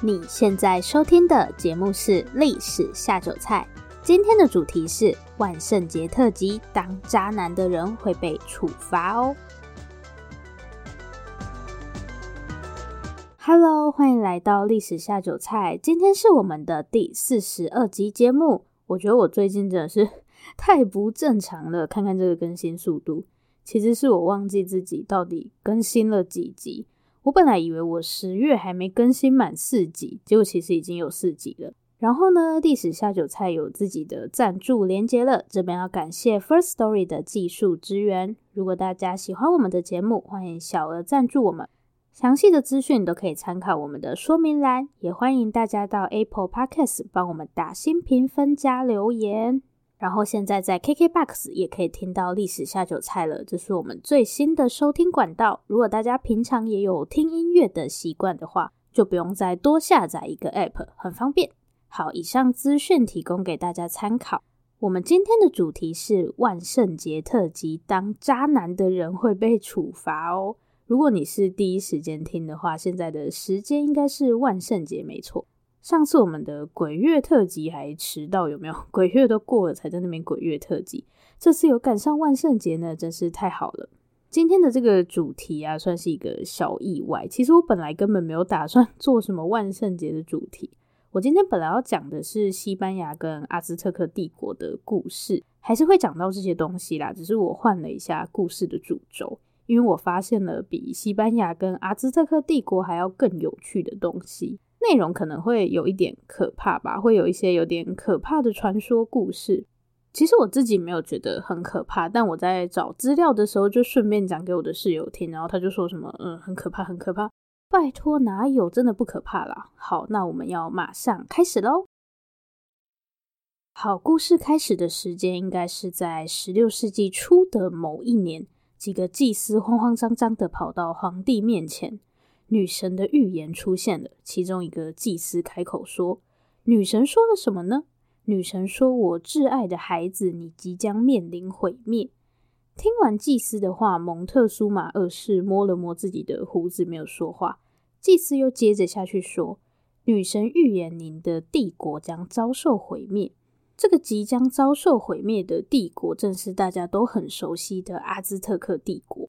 你现在收听的节目是《历史下酒菜》，今天的主题是万圣节特辑，当渣男的人会被处罚哦。Hello，欢迎来到《历史下酒菜》，今天是我们的第四十二集节目。我觉得我最近真的是 太不正常了，看看这个更新速度，其实是我忘记自己到底更新了几集。我本来以为我十月还没更新满四集，结果其实已经有四集了。然后呢，历史下酒菜有自己的赞助连接了，这边要感谢 First Story 的技术支援。如果大家喜欢我们的节目，欢迎小额赞助我们。详细的资讯都可以参考我们的说明栏，也欢迎大家到 Apple Podcast 帮我们打新评分加留言。然后现在在 KKBOX 也可以听到历史下酒菜了，这是我们最新的收听管道。如果大家平常也有听音乐的习惯的话，就不用再多下载一个 App，很方便。好，以上资讯提供给大家参考。我们今天的主题是万圣节特辑，当渣男的人会被处罚哦。如果你是第一时间听的话，现在的时间应该是万圣节，没错。上次我们的鬼月特辑还迟到，有没有？鬼月都过了才在那边鬼月特辑，这次有赶上万圣节呢，真是太好了。今天的这个主题啊，算是一个小意外。其实我本来根本没有打算 做什么万圣节的主题，我今天本来要讲的是西班牙跟阿兹特克帝国的故事，还是会讲到这些东西啦，只是我换了一下故事的主轴，因为我发现了比西班牙跟阿兹特克帝国还要更有趣的东西。内容可能会有一点可怕吧，会有一些有点可怕的传说故事。其实我自己没有觉得很可怕，但我在找资料的时候就顺便讲给我的室友听，然后他就说什么，嗯，很可怕，很可怕。拜托，哪有，真的不可怕啦。好，那我们要马上开始喽。好，故事开始的时间应该是在十六世纪初的某一年，几个祭司慌慌张张的跑到皇帝面前。女神的预言出现了，其中一个祭司开口说：“女神说了什么呢？”女神说：“我挚爱的孩子，你即将面临毁灭。”听完祭司的话，蒙特苏玛二世摸了摸自己的胡子，没有说话。祭司又接着下去说：“女神预言您的帝国将遭受毁灭。这个即将遭受毁灭的帝国，正是大家都很熟悉的阿兹特克帝国。”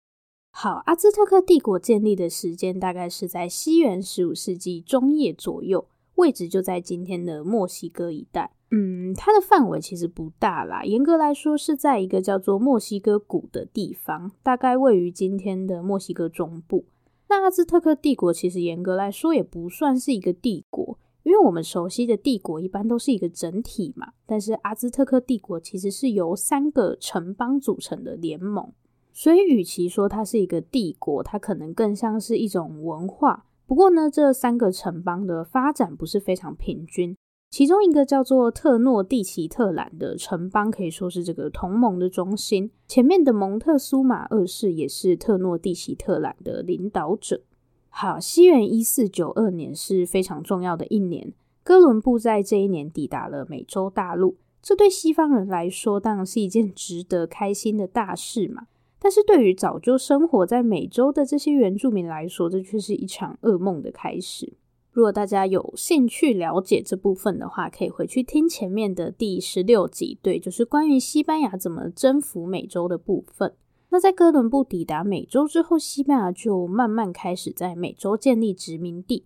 好，阿兹特克帝国建立的时间大概是在西元十五世纪中叶左右，位置就在今天的墨西哥一带。嗯，它的范围其实不大啦，严格来说是在一个叫做墨西哥谷的地方，大概位于今天的墨西哥中部。那阿兹特克帝国其实严格来说也不算是一个帝国，因为我们熟悉的帝国一般都是一个整体嘛，但是阿兹特克帝国其实是由三个城邦组成的联盟。所以，与其说它是一个帝国，它可能更像是一种文化。不过呢，这三个城邦的发展不是非常平均。其中一个叫做特诺蒂奇特兰的城邦，可以说是这个同盟的中心。前面的蒙特苏马二世也是特诺蒂奇特兰的领导者。好，西元一四九二年是非常重要的一年，哥伦布在这一年抵达了美洲大陆。这对西方人来说，当然是一件值得开心的大事嘛。但是对于早就生活在美洲的这些原住民来说，这却是一场噩梦的开始。如果大家有兴趣了解这部分的话，可以回去听前面的第十六集，对，就是关于西班牙怎么征服美洲的部分。那在哥伦布抵达美洲之后，西班牙就慢慢开始在美洲建立殖民地，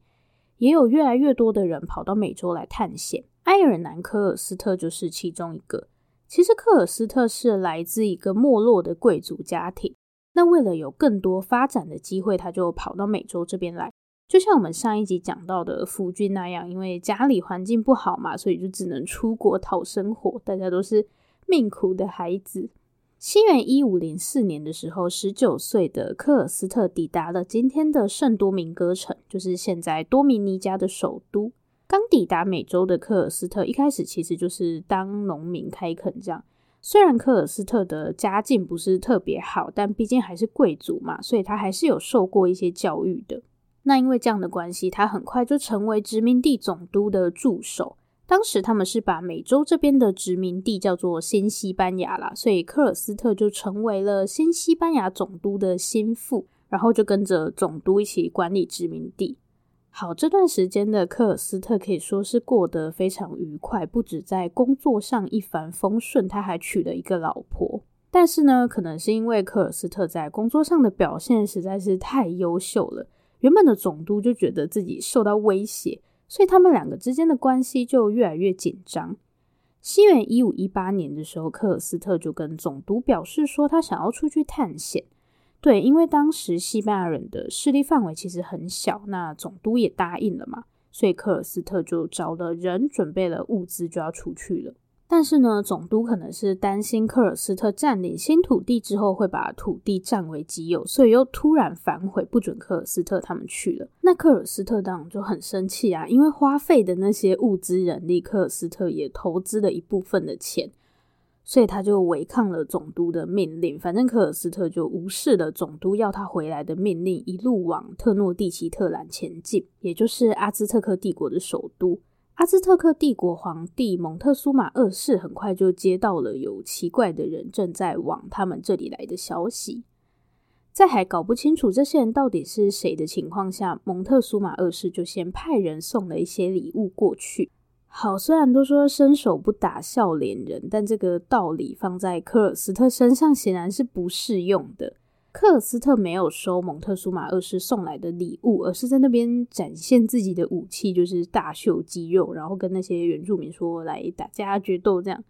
也有越来越多的人跑到美洲来探险。埃尔南科尔斯特就是其中一个。其实科尔斯特是来自一个没落的贵族家庭，那为了有更多发展的机会，他就跑到美洲这边来。就像我们上一集讲到的福君那样，因为家里环境不好嘛，所以就只能出国讨生活。大家都是命苦的孩子。西元一五零四年的时候，十九岁的科尔斯特抵达了今天的圣多明哥城，就是现在多米尼加的首都。刚抵达美洲的科尔斯特一开始其实就是当农民开垦这样。虽然科尔斯特的家境不是特别好，但毕竟还是贵族嘛，所以他还是有受过一些教育的。那因为这样的关系，他很快就成为殖民地总督的助手。当时他们是把美洲这边的殖民地叫做新西班牙啦，所以科尔斯特就成为了新西班牙总督的心腹，然后就跟着总督一起管理殖民地。好，这段时间的科尔斯特可以说是过得非常愉快，不止在工作上一帆风顺，他还娶了一个老婆。但是呢，可能是因为科尔斯特在工作上的表现实在是太优秀了，原本的总督就觉得自己受到威胁，所以他们两个之间的关系就越来越紧张。西元一五一八年的时候，科尔斯特就跟总督表示说，他想要出去探险。对，因为当时西班牙人的势力范围其实很小，那总督也答应了嘛，所以科尔斯特就找了人，准备了物资，就要出去了。但是呢，总督可能是担心科尔斯特占领新土地之后会把土地占为己有，所以又突然反悔，不准科尔斯特他们去了。那科尔斯特当然就很生气啊，因为花费的那些物资人力，科尔斯特也投资了一部分的钱，所以他就违抗了总督的命令。反正科尔斯特就无视了总督要他回来的命令，一路往特诺蒂奇特兰前进，也就是阿兹特克帝国的首都。阿兹特克帝国皇帝蒙特苏马二世很快就接到了有奇怪的人正在往他们这里来的消息，在还搞不清楚这些人到底是谁的情况下，蒙特苏马二世就先派人送了一些礼物过去。好，虽然都说伸手不打笑脸人，但这个道理放在科尔斯特身上显然是不适用的。科尔斯特没有收蒙特苏马二世送来的礼物，而是在那边展现自己的武器，就是大秀肌肉，然后跟那些原住民说来打架决斗，这样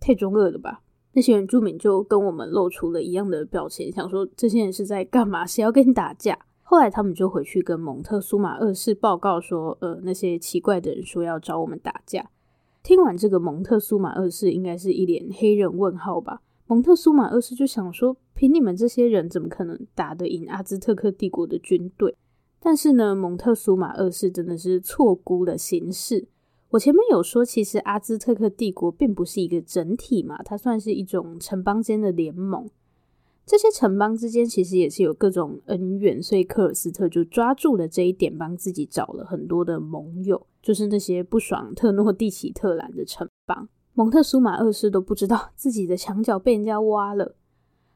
太中二了吧？那些原住民就跟我们露出了一样的表情，想说这些人是在干嘛？谁要跟你打架？后来他们就回去跟蒙特苏马二世报告说，呃，那些奇怪的人说要找我们打架。听完这个，蒙特苏马二世应该是一脸黑人问号吧？蒙特苏马二世就想说，凭你们这些人怎么可能打得赢阿兹特克帝国的军队？但是呢，蒙特苏马二世真的是错估了形势。我前面有说，其实阿兹特克帝国并不是一个整体嘛，它算是一种城邦间的联盟。这些城邦之间其实也是有各种恩怨，所以科尔斯特就抓住了这一点，帮自己找了很多的盟友，就是那些不爽特诺蒂奇特兰的城邦。蒙特苏马二世都不知道自己的墙角被人家挖了。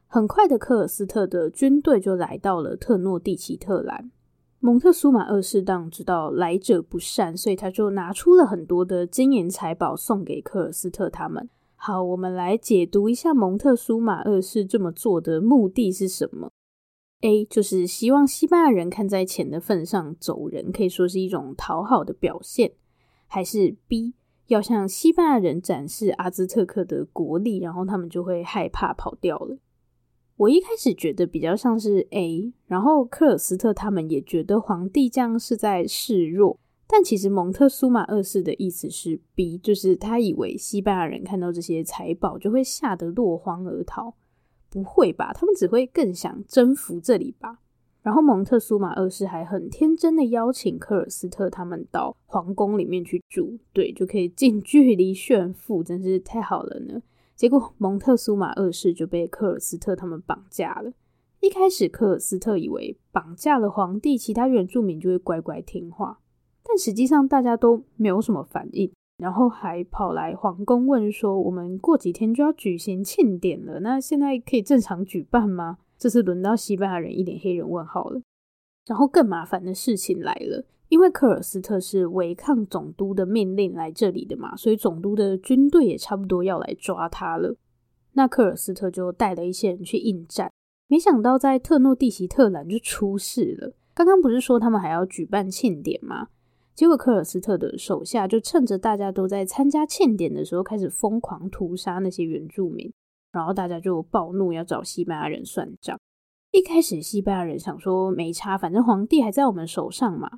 很快的，科尔斯特的军队就来到了特诺蒂奇特兰。蒙特苏马二世当知道来者不善，所以他就拿出了很多的金银财宝送给科尔斯特他们。好，我们来解读一下蒙特苏马二世这么做的目的是什么？A 就是希望西班牙人看在钱的份上走人，可以说是一种讨好的表现，还是 B？要向西班牙人展示阿兹特克的国力，然后他们就会害怕跑掉了。我一开始觉得比较像是 A，然后科尔斯特他们也觉得皇帝这样是在示弱，但其实蒙特苏马二世的意思是 B，就是他以为西班牙人看到这些财宝就会吓得落荒而逃。不会吧？他们只会更想征服这里吧。然后蒙特苏马二世还很天真的邀请科尔斯特他们到皇宫里面去住，对，就可以近距离炫富，真是太好了呢。结果蒙特苏马二世就被科尔斯特他们绑架了。一开始科尔斯特以为绑架了皇帝，其他原住民就会乖乖听话，但实际上大家都没有什么反应，然后还跑来皇宫问说：“我们过几天就要举行庆典了，那现在可以正常举办吗？”这次轮到西班牙人一脸黑人问号了，然后更麻烦的事情来了，因为科尔斯特是违抗总督的命令来这里的嘛，所以总督的军队也差不多要来抓他了。那科尔斯特就带了一些人去应战，没想到在特诺蒂奇特兰就出事了。刚刚不是说他们还要举办庆典吗？结果科尔斯特的手下就趁着大家都在参加庆典的时候，开始疯狂屠杀那些原住民。然后大家就暴怒，要找西班牙人算账。一开始西班牙人想说没差，反正皇帝还在我们手上嘛。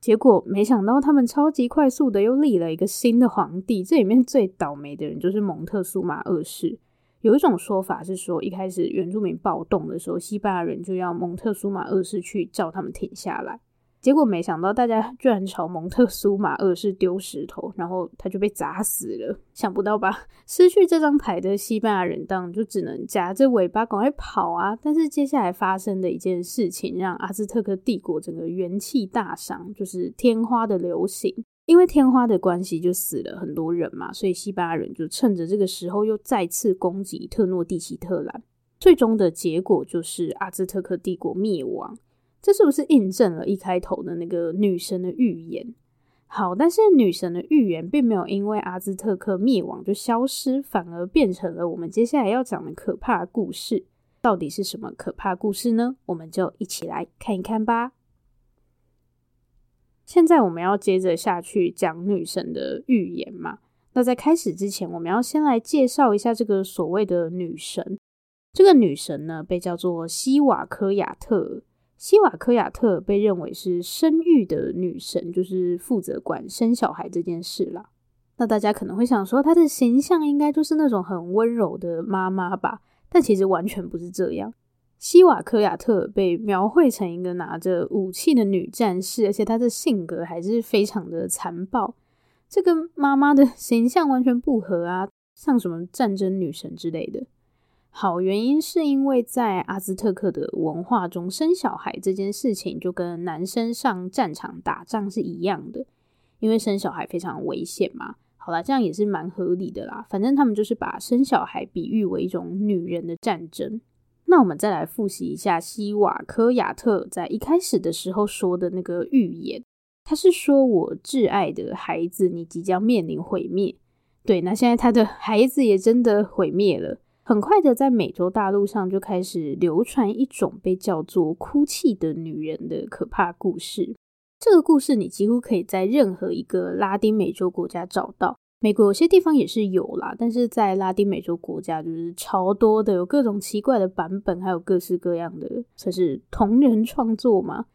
结果没想到他们超级快速的又立了一个新的皇帝。这里面最倒霉的人就是蒙特苏马二世。有一种说法是说，一开始原住民暴动的时候，西班牙人就要蒙特苏马二世去叫他们停下来。结果没想到，大家 居然朝蒙特苏马二世丢石头，然后他就被砸死了。想不到吧？失去这张牌的西班牙人当然就只能夹着尾巴赶快跑啊！但是接下来发生的一件事情，让阿兹特克帝国整个元气大伤，就是天花的流行。因为天花的关系，就死了很多人嘛，所以西班牙人就趁着这个时候又再次攻击特诺蒂奇特兰。最终的结果就是阿兹特克帝国灭亡。这是不是印证了一开头的那个女神的预言？好，但是女神的预言并没有因为阿兹特克灭亡就消失，反而变成了我们接下来要讲的可怕故事。到底是什么可怕故事呢？我们就一起来看一看吧。现在我们要接着下去讲女神的预言嘛。那在开始之前，我们要先来介绍一下这个所谓的女神。这个女神呢，被叫做西瓦科亚特。希瓦科亚特被认为是生育的女神，就是负责管生小孩这件事啦。那大家可能会想说，她的形象应该就是那种很温柔的妈妈吧？但其实完全不是这样。希瓦科亚特被描绘成一个拿着武器的女战士，而且她的性格还是非常的残暴。这跟妈妈的形象完全不合啊，像什么战争女神之类的。好，原因是因为在阿兹特克的文化中，生小孩这件事情就跟男生上战场打仗是一样的，因为生小孩非常危险嘛。好啦，这样也是蛮合理的啦。反正他们就是把生小孩比喻为一种女人的战争。那我们再来复习一下西瓦科亚特在一开始的时候说的那个预言，他是说我挚爱的孩子，你即将面临毁灭。对，那现在他的孩子也真的毁灭了。很快的，在美洲大陆上就开始流传一种被叫做“哭泣的女人”的可怕故事。这个故事你几乎可以在任何一个拉丁美洲国家找到，美国有些地方也是有啦，但是在拉丁美洲国家就是超多的，有各种奇怪的版本，还有各式各样的，算是同人创作嘛，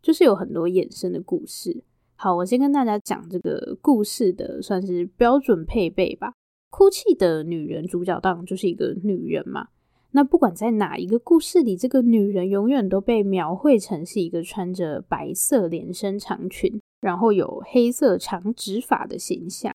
就是有很多衍生的故事。好，我先跟大家讲这个故事的算是标准配备吧。哭泣的女人，主角当然就是一个女人嘛。那不管在哪一个故事里，这个女人永远都被描绘成是一个穿着白色连身长裙，然后有黑色长直发的形象。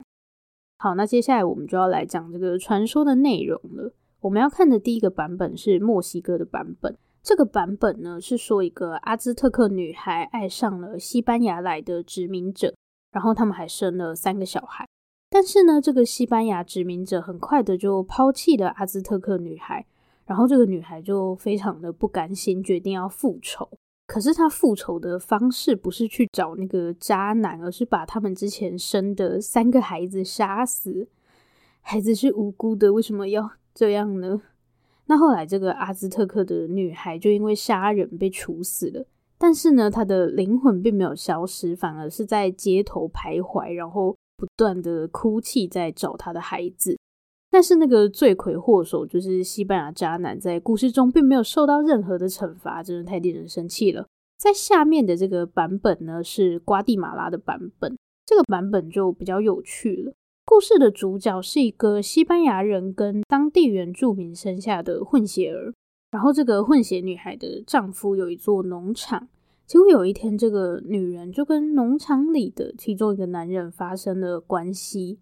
好，那接下来我们就要来讲这个传说的内容了。我们要看的第一个版本是墨西哥的版本。这个版本呢，是说一个阿兹特克女孩爱上了西班牙来的殖民者，然后他们还生了三个小孩。但是呢，这个西班牙殖民者很快的就抛弃了阿兹特克女孩，然后这个女孩就非常的不甘心，决定要复仇。可是她复仇的方式不是去找那个渣男，而是把他们之前生的三个孩子杀死。孩子是无辜的，为什么要这样呢？那后来这个阿兹特克的女孩就因为杀人被处死了，但是呢，她的灵魂并没有消失，反而是在街头徘徊，然后。不断的哭泣，在找他的孩子，但是那个罪魁祸首就是西班牙渣男，在故事中并没有受到任何的惩罚，真的太令人生气了。在下面的这个版本呢，是瓜地马拉的版本，这个版本就比较有趣了。故事的主角是一个西班牙人跟当地原住民生下的混血儿，然后这个混血女孩的丈夫有一座农场。结果有一天，这个女人就跟农场里的其中一个男人发生了关系。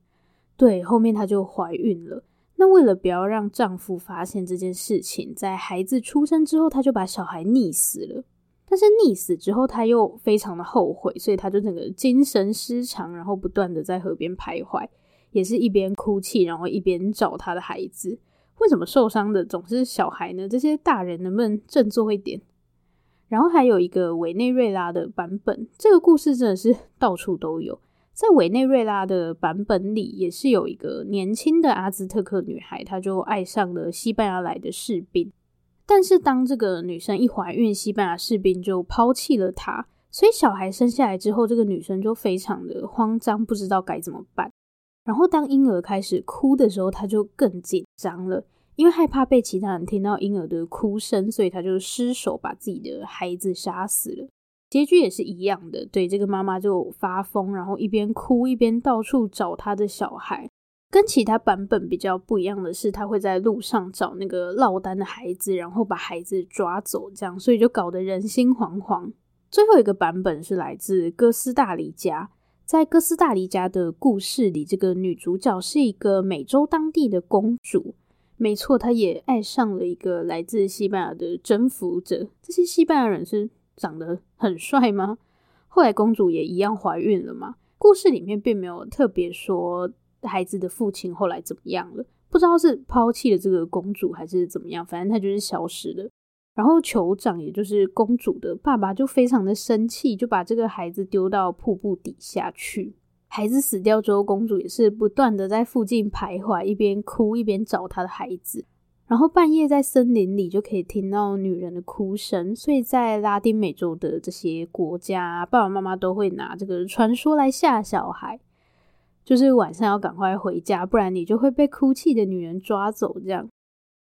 对，后面她就怀孕了。那为了不要让丈夫发现这件事情，在孩子出生之后，她就把小孩溺死了。但是溺死之后，她又非常的后悔，所以她就整个精神失常，然后不断的在河边徘徊，也是一边哭泣，然后一边找她的孩子。为什么受伤的总是小孩呢？这些大人能不能振作一点？然后还有一个委内瑞拉的版本，这个故事真的是 到处都有。在委内瑞拉的版本里，也是有一个年轻的阿兹特克女孩，她就爱上了西班牙来的士兵。但是当这个女生一怀孕，西班牙士兵就抛弃了她。所以小孩生下来之后，这个女生就非常的慌张，不知道该怎么办。然后当婴儿开始哭的时候，她就更紧张了。因为害怕被其他人听到婴儿的哭声，所以他就失手把自己的孩子杀死了。结局也是一样的，对，这个妈妈就发疯，然后一边哭一边到处找她的小孩。跟其他版本比较不一样的是，她会在路上找那个落单的孩子，然后把孩子抓走，这样，所以就搞得人心惶惶。最后一个版本是来自哥斯大黎加，在哥斯大黎加的故事里，这个女主角是一个美洲当地的公主。没错，他也爱上了一个来自西班牙的征服者。这些西班牙人是长得很帅吗？后来公主也一样怀孕了吗？故事里面并没有特别说孩子的父亲后来怎么样了，不知道是抛弃了这个公主还是怎么样，反正他就是消失了。然后酋长，也就是公主的爸爸，就非常的生气，就把这个孩子丢到瀑布底下去。孩子死掉之后，公主也是不断的在附近徘徊，一边哭一边找她的孩子。然后半夜在森林里就可以听到女人的哭声，所以在拉丁美洲的这些国家，爸爸妈妈都会拿这个传说来吓小孩，就是晚上要赶快回家，不然你就会被哭泣的女人抓走，这样。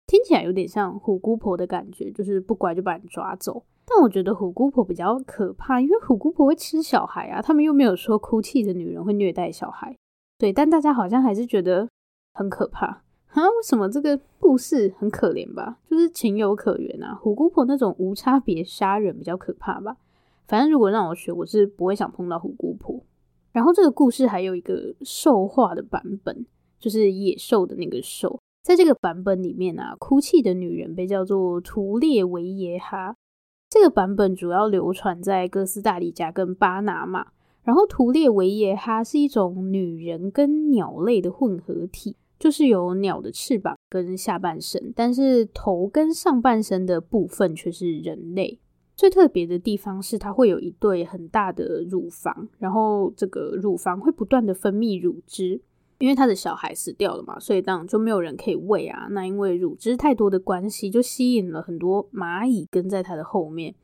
听起来有点像虎姑婆的感觉，就是不乖就把你抓走。但我觉得虎姑婆比较可怕，因为虎姑婆会吃小孩啊，他们又没有说哭泣的女人会虐待小孩。对，但大家好像还是觉得很可怕啊？为什么这个故事很可怜吧？就是情有可原啊。虎姑婆那种无差别杀人比较可怕吧。反正如果让我学，我是不会想碰到虎姑婆。然后这个故事还有一个兽化的版本，就是野兽的那个兽。在这个版本里面啊，哭泣的女人被叫做图列维耶哈。这个版本主要流传在哥斯大黎加跟巴拿马。然后图列维耶哈是一种女人跟鸟类的混合体，就是有鸟的翅膀跟下半身，但是头跟上半身的部分却是人类。最特别的地方是它会有一对很大的乳房，然后这个乳房会不断的分泌乳汁。因为他的小孩死掉了嘛，所以当然就没有人可以喂啊。那因为乳汁太多的关系，就吸引了很多蚂蚁跟在他的后面。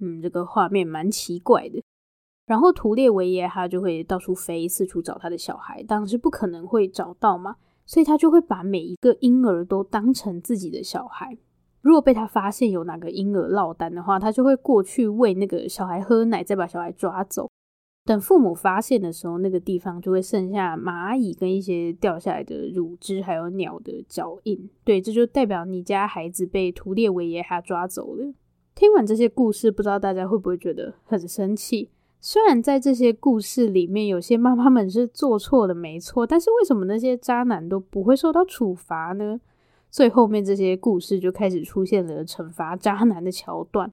嗯，这个画面蛮奇怪的。然后图列维耶哈就会到处飞，四处找他的小孩，当然是不可能会找到嘛，所以他就会把每一个婴儿都当成自己的小孩。如果被他发现有哪个婴儿落单的话，他就会过去喂那个小孩喝奶，再把小孩抓走。等父母发现的时候，那个地方就会剩下蚂蚁跟一些掉下来的乳汁，还有鸟的脚印。对，这就代表你家孩子被图列维耶哈抓走了。听完这些故事，不知道大家会不会觉得很生气？虽然在这些故事里面，有些妈妈们是做错了没错，但是为什么那些渣男都不会受到处罚呢？最后面这些故事就开始出现了惩罚渣男的桥段。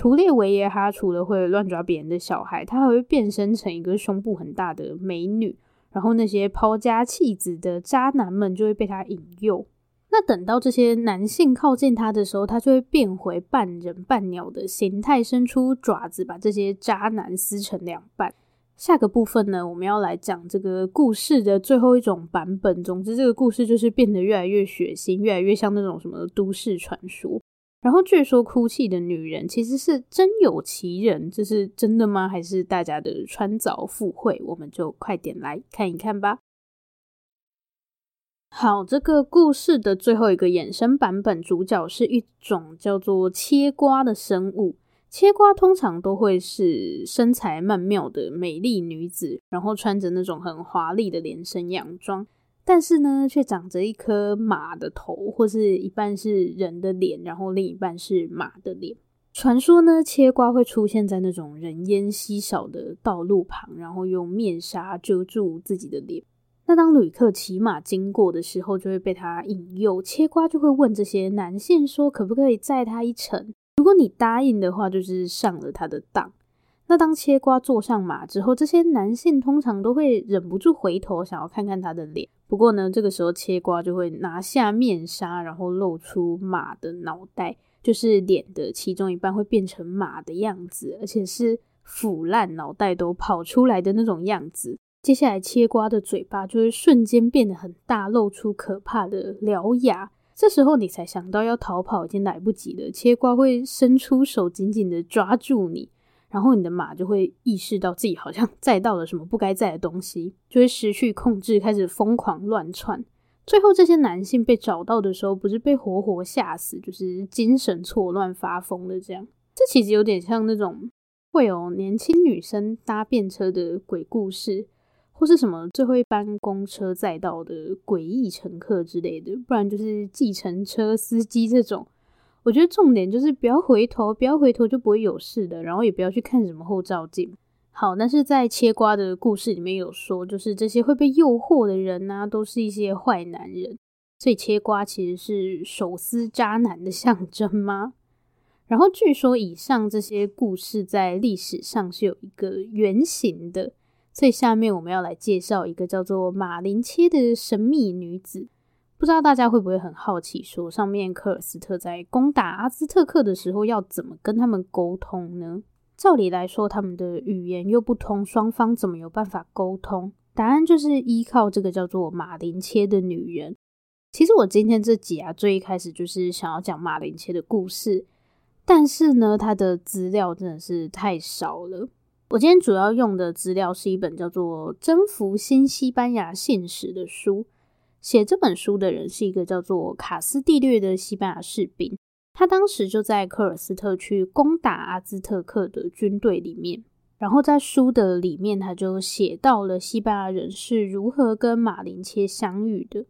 图列维耶哈除了会乱抓别人的小孩，他还会变身成一个胸部很大的美女，然后那些抛家弃子的渣男们就会被他引诱。那等到这些男性靠近他的时候，他就会变回半人半鸟的形态，伸出爪子把这些渣男撕成两半。下个部分呢，我们要来讲这个故事的最后一种版本。总之，这个故事就是变得越来越血腥，越来越像那种什么都市传说。然后据说哭泣的女人其实是真有其人，这是真的吗？还是大家的穿凿附会？我们就快点来看一看吧。好，这个故事的最后一个衍生版本，主角是一种叫做切瓜的生物。切瓜通常都会是身材曼妙的美丽女子，然后穿着那种很华丽的连身洋装。但是呢，却长着一颗马的头，或是一半是人的脸，然后另一半是马的脸。传说呢，切瓜会出现在那种人烟稀少的道路旁，然后用面纱遮住自己的脸。那当旅客骑马经过的时候，就会被他引诱。切瓜就会问这些男性说：“可不可以载他一程？”如果你答应的话，就是上了他的当。那当切瓜坐上马之后，这些男性通常都会忍不住回头想要看看他的脸。不过呢，这个时候切瓜就会拿下面纱，然后露出马的脑袋，就是脸的其中一半会变成马的样子，而且是腐烂、脑袋都跑出来的那种样子。接下来，切瓜的嘴巴就会瞬间变得很大，露出可怕的獠牙。这时候你才想到要逃跑，已经来不及了。切瓜会伸出手，紧紧的抓住你。然后你的马就会意识到自己好像 载到了什么不该载的东西，就会失去控制，开始疯狂乱窜。最后这些男性被找到的时候，不是被活活吓死，就是精神错乱发疯的这样。这其实有点像那种会有年轻女生搭便车的鬼故事，或是什么最后一班公车载到的诡异乘客之类的，不然就是计程车司机这种。我觉得重点就是不要回头，不要回头就不会有事的，然后也不要去看什么后照镜。好，但是在切瓜的故事里面有说，就是这些会被诱惑的人呢、都是一些坏男人，所以切瓜其实是手撕渣男的象征吗？然后据说以上这些故事在历史上是有一个原型的，所以下面我们要来介绍一个叫做马林切的神秘女子。不知道大家会不会很好奇说，上面科尔斯特在攻打阿兹特克的时候，要怎么跟他们沟通呢？照理来说，他们的语言又不通，双方怎么有办法沟通？答案就是依靠这个叫做马林切的女人。其实我今天这集啊，最一开始就是想要讲马林切的故事，但是呢，他的资料真的是太少了。我今天主要用的资料是一本叫做《征服新西班牙现实》的书，写这本书的人是一个叫做卡斯蒂略的西班牙士兵。他当时就在科尔斯特去攻打阿兹特克的军队里面，然后在书的里面，他就写到了西班牙人是如何跟马林切相遇的。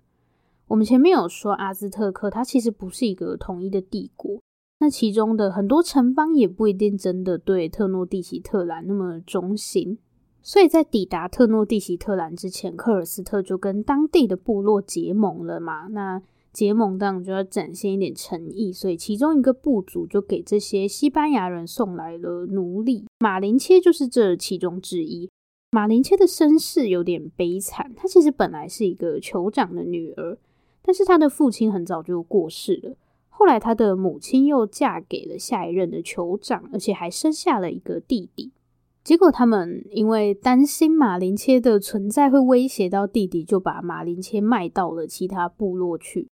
我们前面有说，阿兹特克它其实不是一个统一的帝国，那其中的很多城邦也不一定真的对特诺蒂奇特兰那么忠心，所以在抵达特诺蒂西特兰之前，科尔斯特就跟当地的部落结盟了嘛。那结盟当然就要展现一点诚意，所以其中一个部族就给这些西班牙人送来了奴隶。马林切就是这其中之一。马林切的身世有点悲惨，她其实本来是一个酋长的女儿，但是她的父亲很早就过世了。后来她的母亲又嫁给了下一任的酋长，而且还生下了一个弟弟。结果他们因为担心马林切的存在会威胁到弟弟，就把马林切卖到了其他部落去。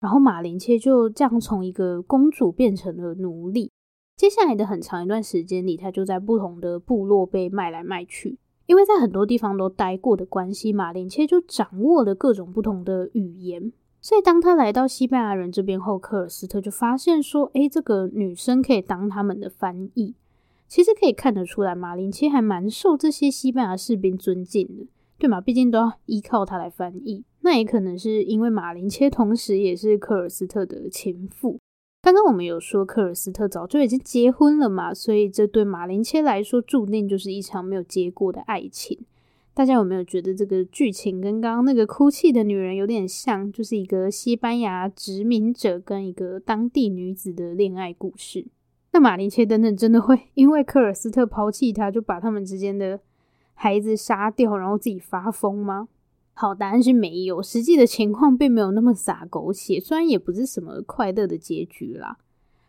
然后马林切就这样从一个公主变成了奴隶。接下来的很长一段时间里，她就在不同的部落被卖来卖去。因为在很多地方都待过的关系，马林切就掌握了各种不同的语言。所以当他来到西班牙人这边后，科尔斯特就发现说：“诶，这个女生可以当他们的翻译。”其实可以看得出来，马林切还蛮受这些西班牙士兵尊敬的。对嘛，毕竟都要依靠他来翻译。那也可能是因为马林切同时也是科尔斯特的情妇。刚刚我们有说科尔斯特早就已经结婚了嘛，所以这对马林切来说注定就是一场没有结果的爱情。大家有没有觉得这个剧情跟刚刚那个哭泣的女人有点像？就是一个西班牙殖民者跟一个当地女子的恋爱故事。那马林切等等真的会因为科尔斯特抛弃他，就把他们之间的孩子杀掉，然后自己发疯吗？好，答案是没有。实际的情况并没有那么洒狗血，虽然也不是什么快乐的结局啦。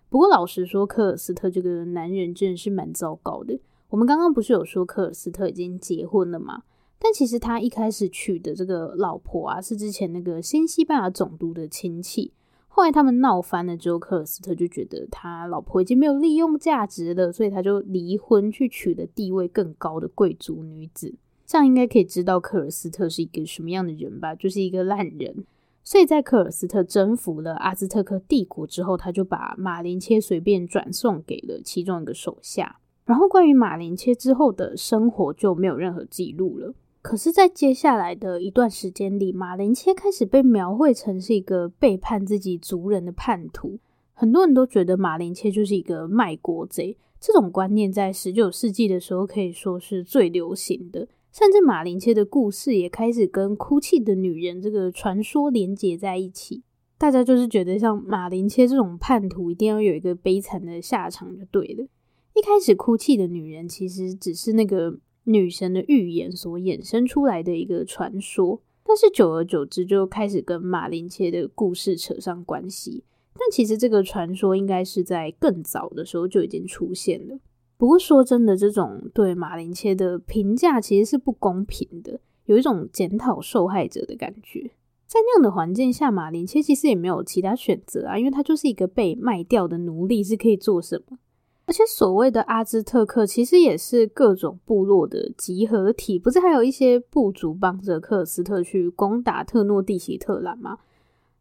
不过老实说，科尔斯特这个男人真的是蛮糟糕的。我们刚刚不是有说科尔斯特已经结婚了吗？但其实他一开始娶的这个老婆啊，是之前那个新西班牙总督的亲戚。后来他们闹翻了之后，科尔斯特就觉得他老婆已经没有利用价值了，所以他就离婚去娶了地位更高的贵族女子。这样应该可以知道科尔斯特是一个什么样的人吧？就是一个烂人。所以在科尔斯特征服了阿兹特克帝国之后，他就把马林切随便转送给了其中一个手下。然后关于马林切之后的生活就没有任何记录了。可是，在接下来的一段时间里，马林切开始被描绘成是一个背叛自己族人的叛徒。很多人都觉得马林切就是一个卖国贼。这种观念在十九世纪的时候可以说是最流行的。甚至马林切的故事也开始跟哭泣的女人这个传说连结在一起，大家就是觉得像马林切这种叛徒一定要有一个悲惨的下场就对了。一开始哭泣的女人其实只是那个女神的预言所衍生出来的一个传说，但是久而久之就开始跟马林切的故事扯上关系。但其实这个传说应该是在更早的时候就已经出现了。不过说真的，这种对马林切的评价其实是不公平的，有一种检讨受害者的感觉。在那样的环境下，马林切其实也没有其他选择啊，因为他就是一个被卖掉的奴隶，是可以做什么？而且所谓的阿兹特克其实也是各种部落的集合体，不是还有一些部族帮着科尔斯特去攻打特诺蒂奇特兰吗？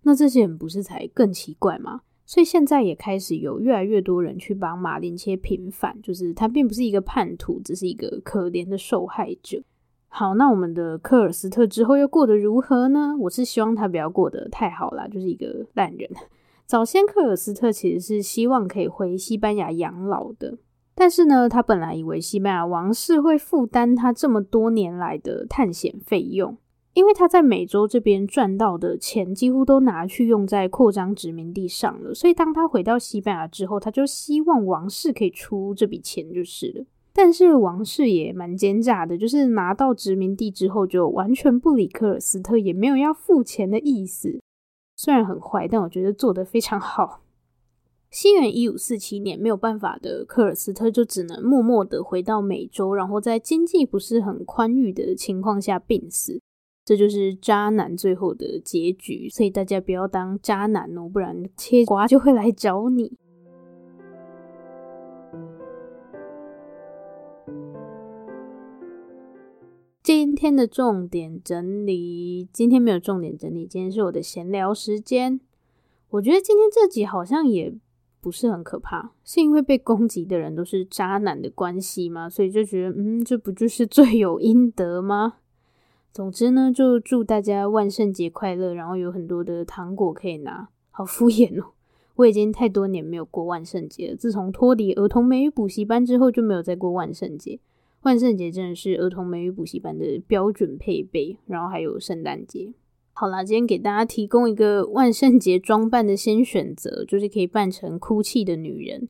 那这些人不是才更奇怪吗？所以现在也开始有越来越多人去帮马林切平反，就是他并不是一个叛徒，只是一个可怜的受害者。好，那我们的科尔斯特之后又过得如何呢？我是希望他不要过得太好啦，就是一个烂人。早先科尔斯特其实是希望可以回西班牙养老的，但是呢，他本来以为西班牙王室会负担他这么多年来的探险费用。因为他在美洲这边赚到的钱几乎都拿去用在扩张殖民地上了，所以当他回到西班牙之后，他就希望王室可以出这笔钱就是了。但是王室也蛮奸诈的，就是拿到殖民地之后就完全不理科尔斯特，也没有要付钱的意思。虽然很坏，但我觉得做的非常好。西元一五四七年，没有办法的科尔斯特就只能默默的回到美洲，然后在经济不是很宽裕的情况下病死。这就是渣男最后的结局，所以大家不要当渣男哦，不然切瓜就会来找你。今天的重点整理，今天没有重点整理，今天是我的闲聊时间。我觉得今天这集好像也不是很可怕，是因为被攻击的人都是渣男的关系吗？所以就觉得，嗯，这不就是罪有应得吗？总之呢，就祝大家万圣节快乐，然后有很多的糖果可以拿。好敷衍哦，我已经太多年没有过万圣节了。自从脱离儿童美语补习班之后，就没有再过万圣节。万圣节真的是儿童美语补习班的标准配备，然后还有圣诞节。好啦，今天给大家提供一个万圣节装扮的新选择，就是可以扮成哭泣的女人。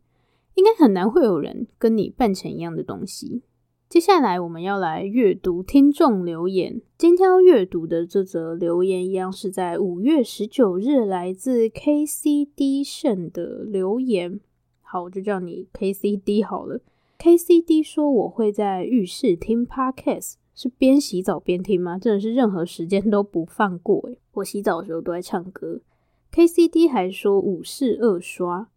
应该很难会有人跟你扮成一样的东西。接下来我们要来阅读听众留言。今天要阅读的这则留言，一样是在五月十九日来自 KCD 胜的留言。好，我就叫你 KCD 好了。KCD 说我会在浴室听 Podcast，是边洗澡边听吗？真的是任何时间都不放过诶。我洗澡的时候都在唱歌。KCD 还说武士二刷，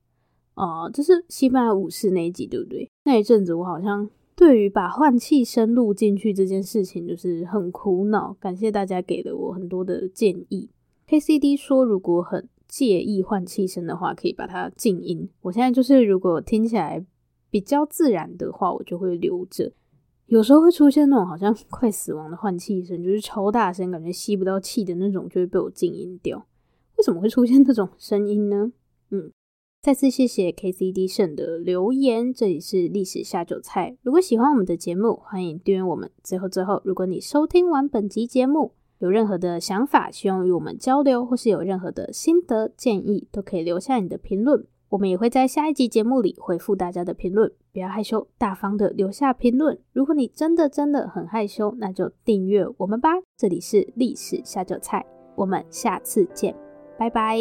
哦、呃，这是西班牙武士那一集对不对？那一阵子我好像。对于把换气声录进去这件事情，就是很苦恼。感谢大家给了我很多的建议。KCD 说，如果很介意换气声的话，可以把它静音。我现在就是，如果听起来比较自然的话，我就会留着。有时候会出现那种好像快死亡的换气声，就是超大声，感觉吸不到气的那种，就会被我静音掉。为什么会出现这种声音呢？嗯。再次谢谢 KCD 胜的留言，这里是历史下酒菜。如果喜欢我们的节目，欢迎订阅我们。最后最后，如果你收听完本集节目，有任何的想法，希望与我们交流，或是有任何的心得建议，都可以留下你的评论。我们也会在下一集节目里回复大家的评论。不要害羞，大方的留下评论。如果你真的真的很害羞，那就订阅我们吧。这里是历史下酒菜，我们下次见，拜拜。